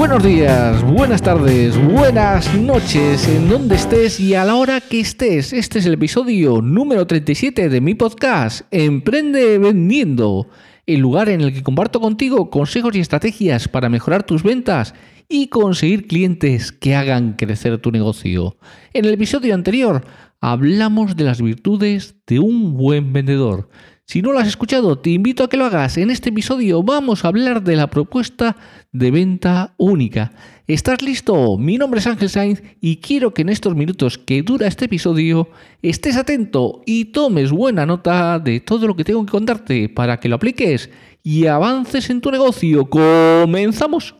Buenos días, buenas tardes, buenas noches, en donde estés y a la hora que estés. Este es el episodio número 37 de mi podcast, Emprende Vendiendo, el lugar en el que comparto contigo consejos y estrategias para mejorar tus ventas y conseguir clientes que hagan crecer tu negocio. En el episodio anterior hablamos de las virtudes de un buen vendedor. Si no lo has escuchado, te invito a que lo hagas. En este episodio vamos a hablar de la propuesta de venta única. ¿Estás listo? Mi nombre es Ángel Sainz y quiero que en estos minutos que dura este episodio estés atento y tomes buena nota de todo lo que tengo que contarte para que lo apliques y avances en tu negocio. ¡Comenzamos!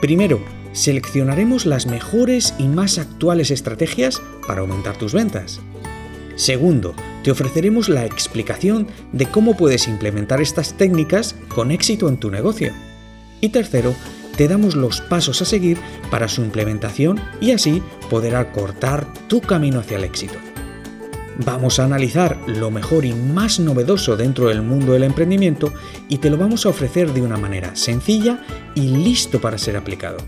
Primero, seleccionaremos las mejores y más actuales estrategias para aumentar tus ventas. Segundo, te ofreceremos la explicación de cómo puedes implementar estas técnicas con éxito en tu negocio. Y tercero, te damos los pasos a seguir para su implementación y así poder acortar tu camino hacia el éxito. Vamos a analizar lo mejor y más novedoso dentro del mundo del emprendimiento y te lo vamos a ofrecer de una manera sencilla y listo para ser aplicado.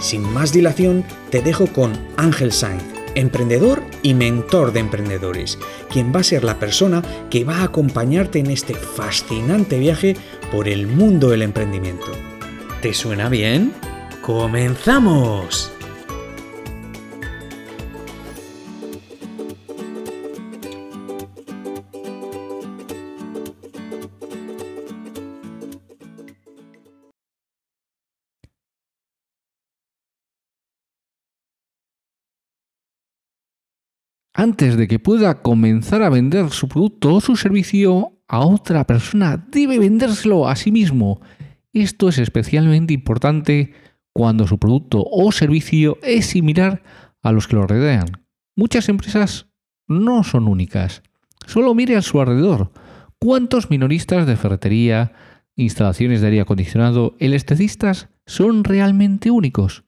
Sin más dilación, te dejo con Ángel Sainz, emprendedor y mentor de emprendedores, quien va a ser la persona que va a acompañarte en este fascinante viaje por el mundo del emprendimiento. ¿Te suena bien? ¡Comenzamos! Antes de que pueda comenzar a vender su producto o su servicio a otra persona, debe vendérselo a sí mismo. Esto es especialmente importante cuando su producto o servicio es similar a los que lo rodean. Muchas empresas no son únicas. Solo mire a su alrededor. ¿Cuántos minoristas de ferretería, instalaciones de aire acondicionado, electricistas son realmente únicos?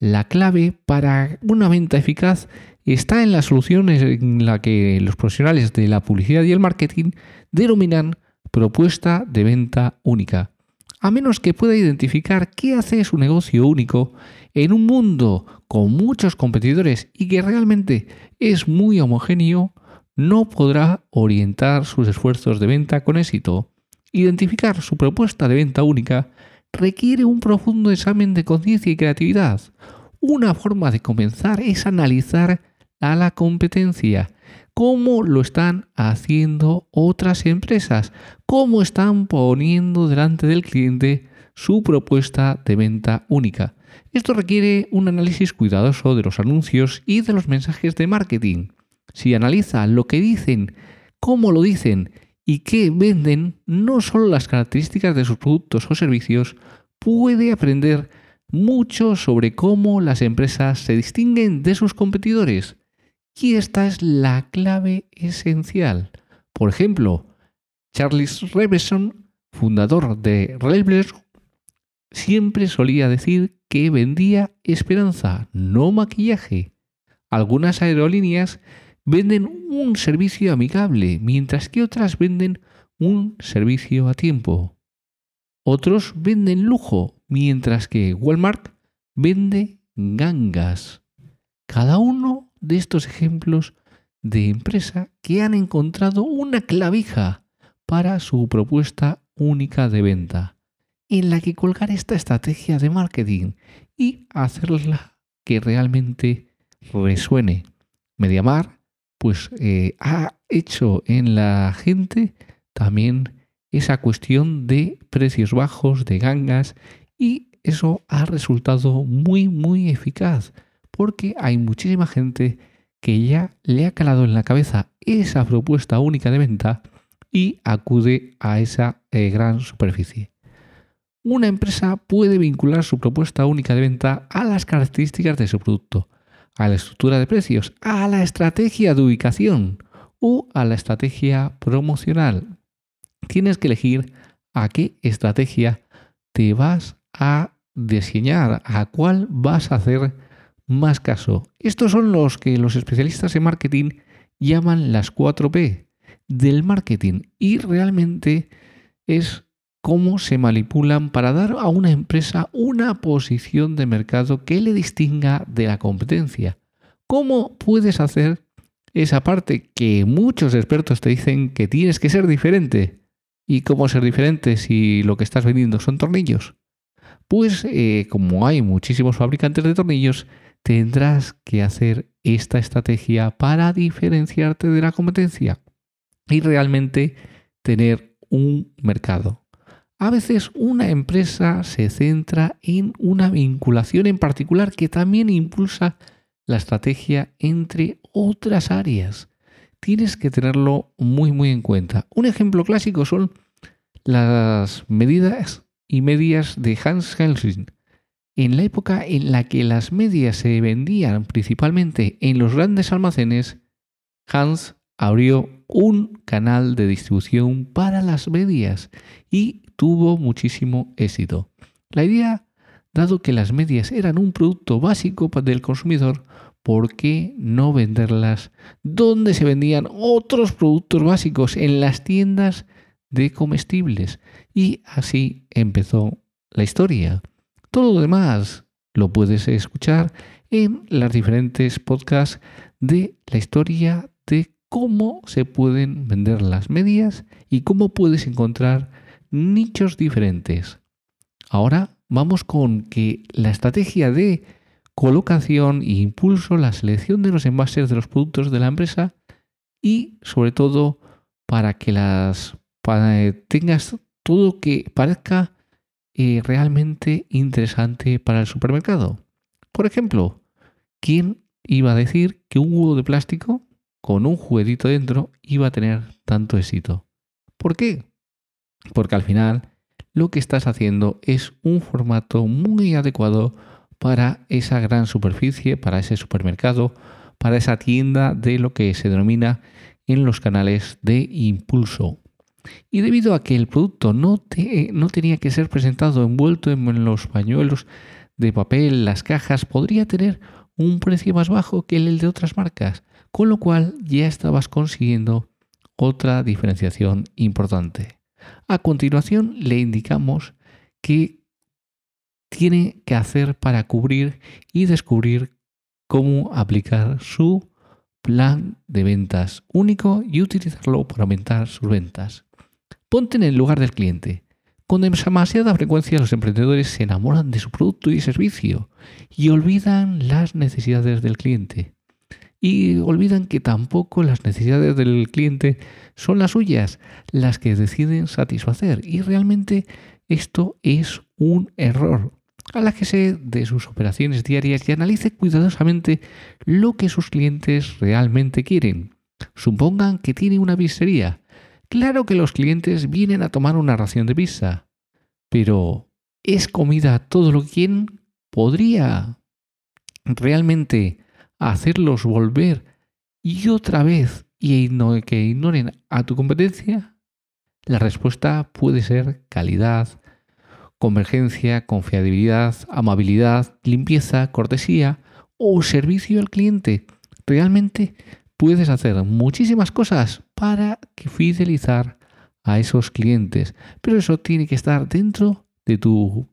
La clave para una venta eficaz está en las soluciones en la que los profesionales de la publicidad y el marketing denominan propuesta de venta única. A menos que pueda identificar qué hace su negocio único en un mundo con muchos competidores y que realmente es muy homogéneo, no podrá orientar sus esfuerzos de venta con éxito. Identificar su propuesta de venta única requiere un profundo examen de conciencia y creatividad. Una forma de comenzar es analizar a la competencia, cómo lo están haciendo otras empresas, cómo están poniendo delante del cliente su propuesta de venta única. Esto requiere un análisis cuidadoso de los anuncios y de los mensajes de marketing. Si analiza lo que dicen, cómo lo dicen y qué venden, no solo las características de sus productos o servicios, puede aprender mucho sobre cómo las empresas se distinguen de sus competidores. Y esta es la clave esencial. Por ejemplo, Charles Reveson, fundador de Railblazer, siempre solía decir que vendía esperanza, no maquillaje. Algunas aerolíneas venden un servicio amigable, mientras que otras venden un servicio a tiempo. Otros venden lujo, mientras que Walmart vende gangas. Cada uno de estos ejemplos de empresa que han encontrado una clavija para su propuesta única de venta, en la que colgar esta estrategia de marketing y hacerla que realmente resuene. Mediamar, pues eh, ha hecho en la gente también esa cuestión de precios bajos, de gangas, y eso ha resultado muy, muy eficaz porque hay muchísima gente que ya le ha calado en la cabeza esa propuesta única de venta y acude a esa eh, gran superficie. una empresa puede vincular su propuesta única de venta a las características de su producto, a la estructura de precios, a la estrategia de ubicación o a la estrategia promocional. Tienes que elegir a qué estrategia te vas a diseñar, a cuál vas a hacer más caso. Estos son los que los especialistas en marketing llaman las 4P del marketing y realmente es cómo se manipulan para dar a una empresa una posición de mercado que le distinga de la competencia. ¿Cómo puedes hacer esa parte que muchos expertos te dicen que tienes que ser diferente? ¿Y cómo ser diferente si lo que estás vendiendo son tornillos? Pues eh, como hay muchísimos fabricantes de tornillos, tendrás que hacer esta estrategia para diferenciarte de la competencia y realmente tener un mercado. A veces una empresa se centra en una vinculación en particular que también impulsa la estrategia entre otras áreas. Tienes que tenerlo muy muy en cuenta. Un ejemplo clásico son las medidas y medias de Hans Helsing. En la época en la que las medias se vendían principalmente en los grandes almacenes, Hans abrió un canal de distribución para las medias y tuvo muchísimo éxito. La idea, dado que las medias eran un producto básico del consumidor, ¿por qué no venderlas donde se vendían otros productos básicos en las tiendas de comestibles? Y así empezó la historia. Todo lo demás lo puedes escuchar en las diferentes podcasts de la historia de cómo se pueden vender las medias y cómo puedes encontrar nichos diferentes. Ahora vamos con que la estrategia de colocación e impulso, la selección de los envases de los productos de la empresa y sobre todo para que las tengas todo que parezca eh, realmente interesante para el supermercado. Por ejemplo, ¿quién iba a decir que un huevo de plástico con un juguetito dentro iba a tener tanto éxito? ¿Por qué? Porque al final lo que estás haciendo es un formato muy adecuado para esa gran superficie, para ese supermercado, para esa tienda de lo que se denomina en los canales de impulso. Y debido a que el producto no, no tenía que ser presentado envuelto en los pañuelos de papel, las cajas, podría tener un precio más bajo que el de otras marcas, con lo cual ya estabas consiguiendo otra diferenciación importante. A continuación le indicamos qué tiene que hacer para cubrir y descubrir cómo aplicar su plan de ventas único y utilizarlo para aumentar sus ventas. Ponte en el lugar del cliente. Con demasiada frecuencia los emprendedores se enamoran de su producto y servicio y olvidan las necesidades del cliente y olvidan que tampoco las necesidades del cliente son las suyas, las que deciden satisfacer. Y realmente esto es un error. A la que se de sus operaciones diarias y analice cuidadosamente lo que sus clientes realmente quieren. Supongan que tiene una pizzería. Claro que los clientes vienen a tomar una ración de pizza, pero ¿es comida todo lo que quieren? ¿Podría realmente hacerlos volver y otra vez y que ignoren a tu competencia? La respuesta puede ser calidad, convergencia, confiabilidad, amabilidad, limpieza, cortesía o servicio al cliente. Realmente puedes hacer muchísimas cosas para fidelizar a esos clientes, pero eso tiene que estar dentro de tu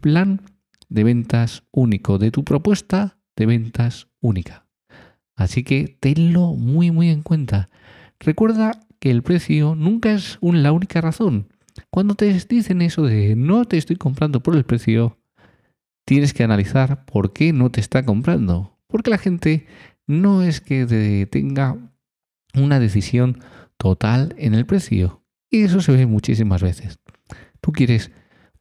plan de ventas único, de tu propuesta de ventas única. Así que tenlo muy muy en cuenta. Recuerda que el precio nunca es la única razón. Cuando te dicen eso de no te estoy comprando por el precio, tienes que analizar por qué no te está comprando. Porque la gente no es que tenga una decisión total en el precio. Y eso se ve muchísimas veces. Tú quieres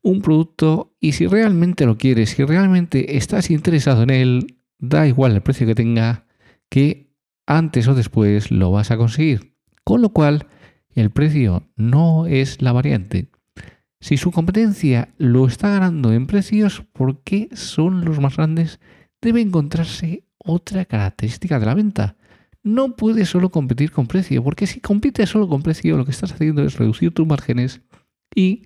un producto y si realmente lo quieres, si realmente estás interesado en él, da igual el precio que tenga, que antes o después lo vas a conseguir. Con lo cual, el precio no es la variante. Si su competencia lo está ganando en precios, ¿por qué son los más grandes? Debe encontrarse otra característica de la venta. No puedes solo competir con precio, porque si compites solo con precio, lo que estás haciendo es reducir tus márgenes y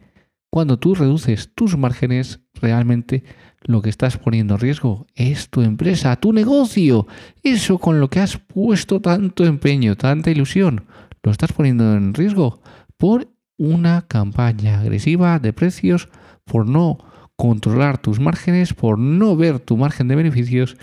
cuando tú reduces tus márgenes, realmente lo que estás poniendo en riesgo es tu empresa, tu negocio. Eso con lo que has puesto tanto empeño, tanta ilusión, lo estás poniendo en riesgo por una campaña agresiva de precios, por no controlar tus márgenes, por no ver tu margen de beneficios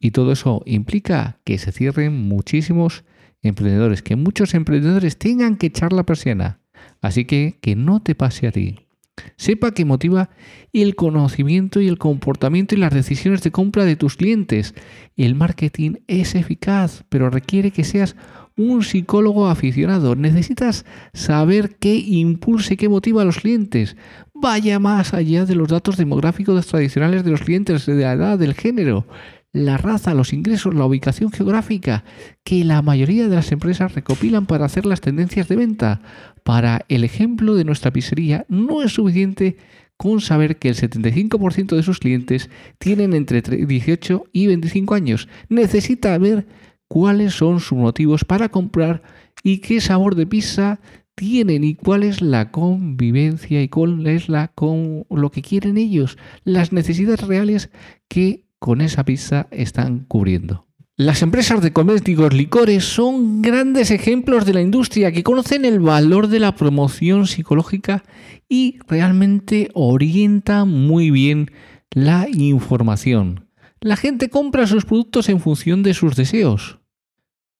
y todo eso implica que se cierren muchísimos emprendedores, que muchos emprendedores tengan que echar la persiana. Así que que no te pase a ti. Sepa que motiva el conocimiento y el comportamiento y las decisiones de compra de tus clientes. El marketing es eficaz, pero requiere que seas un psicólogo aficionado. Necesitas saber qué impulsa y qué motiva a los clientes. Vaya más allá de los datos demográficos tradicionales de los clientes, de la edad, del género la raza, los ingresos, la ubicación geográfica, que la mayoría de las empresas recopilan para hacer las tendencias de venta. Para el ejemplo de nuestra pizzería, no es suficiente con saber que el 75% de sus clientes tienen entre 18 y 25 años. Necesita ver cuáles son sus motivos para comprar y qué sabor de pizza tienen y cuál es la convivencia y cuál es la con lo que quieren ellos, las necesidades reales que con esa pizza están cubriendo. Las empresas de cosméticos licores son grandes ejemplos de la industria que conocen el valor de la promoción psicológica y realmente orientan muy bien la información. La gente compra sus productos en función de sus deseos.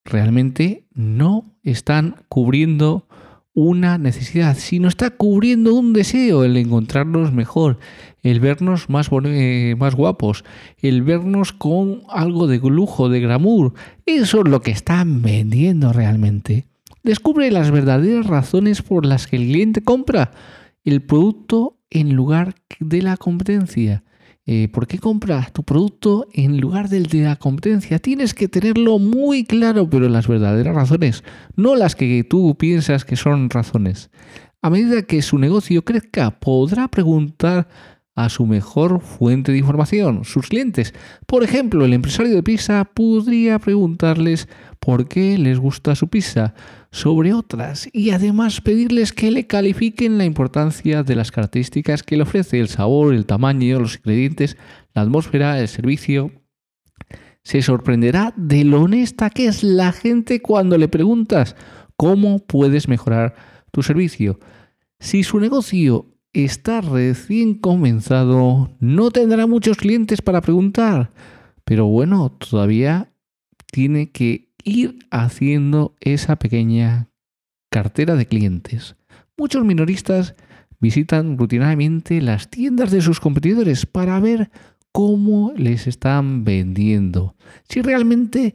Realmente no están cubriendo una necesidad, sino está cubriendo un deseo, el encontrarnos mejor, el vernos más, eh, más guapos, el vernos con algo de lujo, de glamour. Eso es lo que están vendiendo realmente. Descubre las verdaderas razones por las que el cliente compra el producto en lugar de la competencia. Eh, ¿Por qué compras tu producto en lugar del de la competencia? Tienes que tenerlo muy claro, pero las verdaderas razones, no las que tú piensas que son razones. A medida que su negocio crezca, podrá preguntar a su mejor fuente de información, sus clientes. Por ejemplo, el empresario de pizza podría preguntarles por qué les gusta su pizza sobre otras y además pedirles que le califiquen la importancia de las características que le ofrece el sabor, el tamaño, los ingredientes, la atmósfera, el servicio. Se sorprenderá de lo honesta que es la gente cuando le preguntas cómo puedes mejorar tu servicio. Si su negocio está recién comenzado, no tendrá muchos clientes para preguntar, pero bueno, todavía tiene que ir haciendo esa pequeña cartera de clientes. Muchos minoristas visitan rutinariamente las tiendas de sus competidores para ver cómo les están vendiendo, si realmente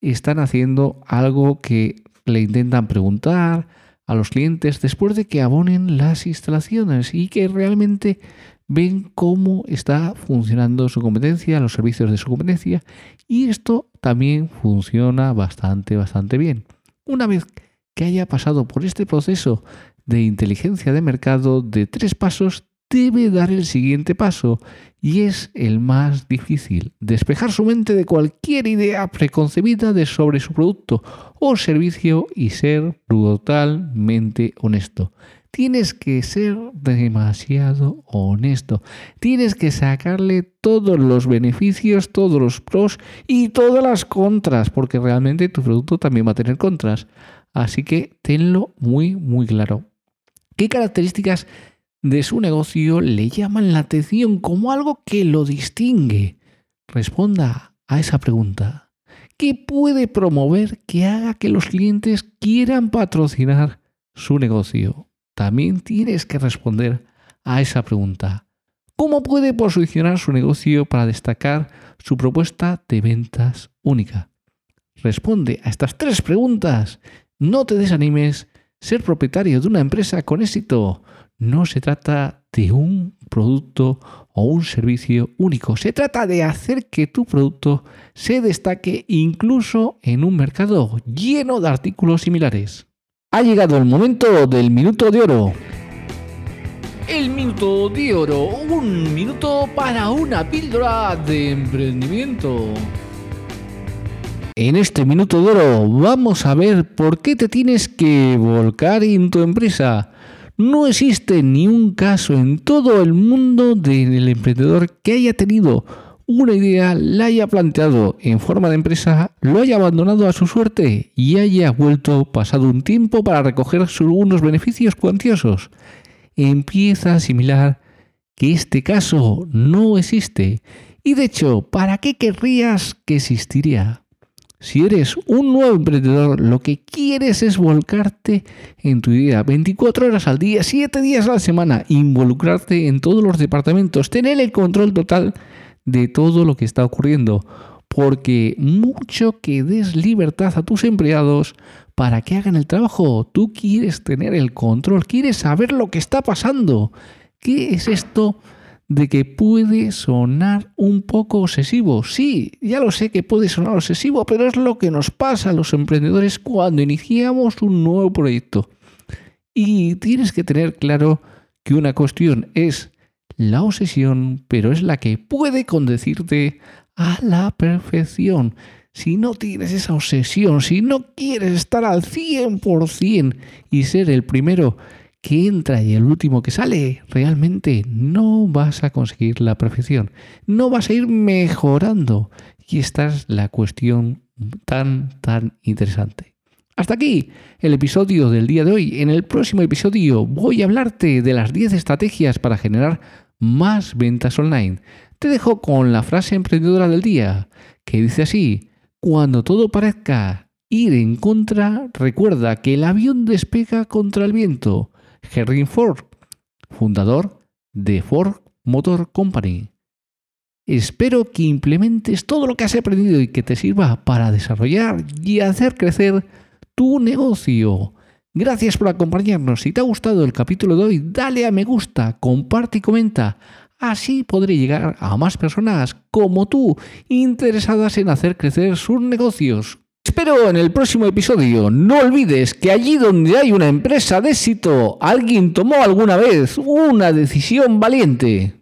están haciendo algo que le intentan preguntar, a los clientes después de que abonen las instalaciones y que realmente ven cómo está funcionando su competencia, los servicios de su competencia y esto también funciona bastante, bastante bien. Una vez que haya pasado por este proceso de inteligencia de mercado de tres pasos, debe dar el siguiente paso y es el más difícil, despejar su mente de cualquier idea preconcebida de sobre su producto o servicio y ser brutalmente honesto. Tienes que ser demasiado honesto. Tienes que sacarle todos los beneficios, todos los pros y todas las contras, porque realmente tu producto también va a tener contras. Así que tenlo muy, muy claro. ¿Qué características de su negocio le llaman la atención como algo que lo distingue? Responda a esa pregunta. ¿Qué puede promover que haga que los clientes quieran patrocinar su negocio? También tienes que responder a esa pregunta. ¿Cómo puede posicionar su negocio para destacar su propuesta de ventas única? Responde a estas tres preguntas. No te desanimes. Ser propietario de una empresa con éxito no se trata de un producto o un servicio único. Se trata de hacer que tu producto se destaque incluso en un mercado lleno de artículos similares. Ha llegado el momento del minuto de oro. el minuto de oro, un minuto para una píldora de emprendimiento. En este minuto de oro vamos a ver por qué te tienes que volcar en tu empresa. No existe ni un caso en todo el mundo del emprendedor que haya tenido una idea, la haya planteado en forma de empresa, lo haya abandonado a su suerte y haya vuelto pasado un tiempo para recoger algunos beneficios cuantiosos. Empieza a asimilar que este caso no existe. Y de hecho, ¿para qué querrías que existiría? Si eres un nuevo emprendedor, lo que quieres es volcarte en tu idea 24 horas al día, 7 días a la semana, involucrarte en todos los departamentos, tener el control total de todo lo que está ocurriendo. Porque mucho que des libertad a tus empleados para que hagan el trabajo, tú quieres tener el control, quieres saber lo que está pasando. ¿Qué es esto de que puede sonar un poco obsesivo? Sí, ya lo sé que puede sonar obsesivo, pero es lo que nos pasa a los emprendedores cuando iniciamos un nuevo proyecto. Y tienes que tener claro que una cuestión es la obsesión, pero es la que puede conducirte a la perfección. Si no tienes esa obsesión, si no quieres estar al 100% y ser el primero que entra y el último que sale, realmente no vas a conseguir la perfección. No vas a ir mejorando. Y esta es la cuestión tan, tan interesante. Hasta aquí el episodio del día de hoy. En el próximo episodio voy a hablarte de las 10 estrategias para generar más ventas online. Te dejo con la frase emprendedora del día, que dice así, cuando todo parezca ir en contra, recuerda que el avión despega contra el viento. Henry Ford, fundador de Ford Motor Company. Espero que implementes todo lo que has aprendido y que te sirva para desarrollar y hacer crecer tu negocio. Gracias por acompañarnos. Si te ha gustado el capítulo de hoy, dale a me gusta, comparte y comenta. Así podré llegar a más personas como tú, interesadas en hacer crecer sus negocios. Espero en el próximo episodio. No olvides que allí donde hay una empresa de éxito, alguien tomó alguna vez una decisión valiente.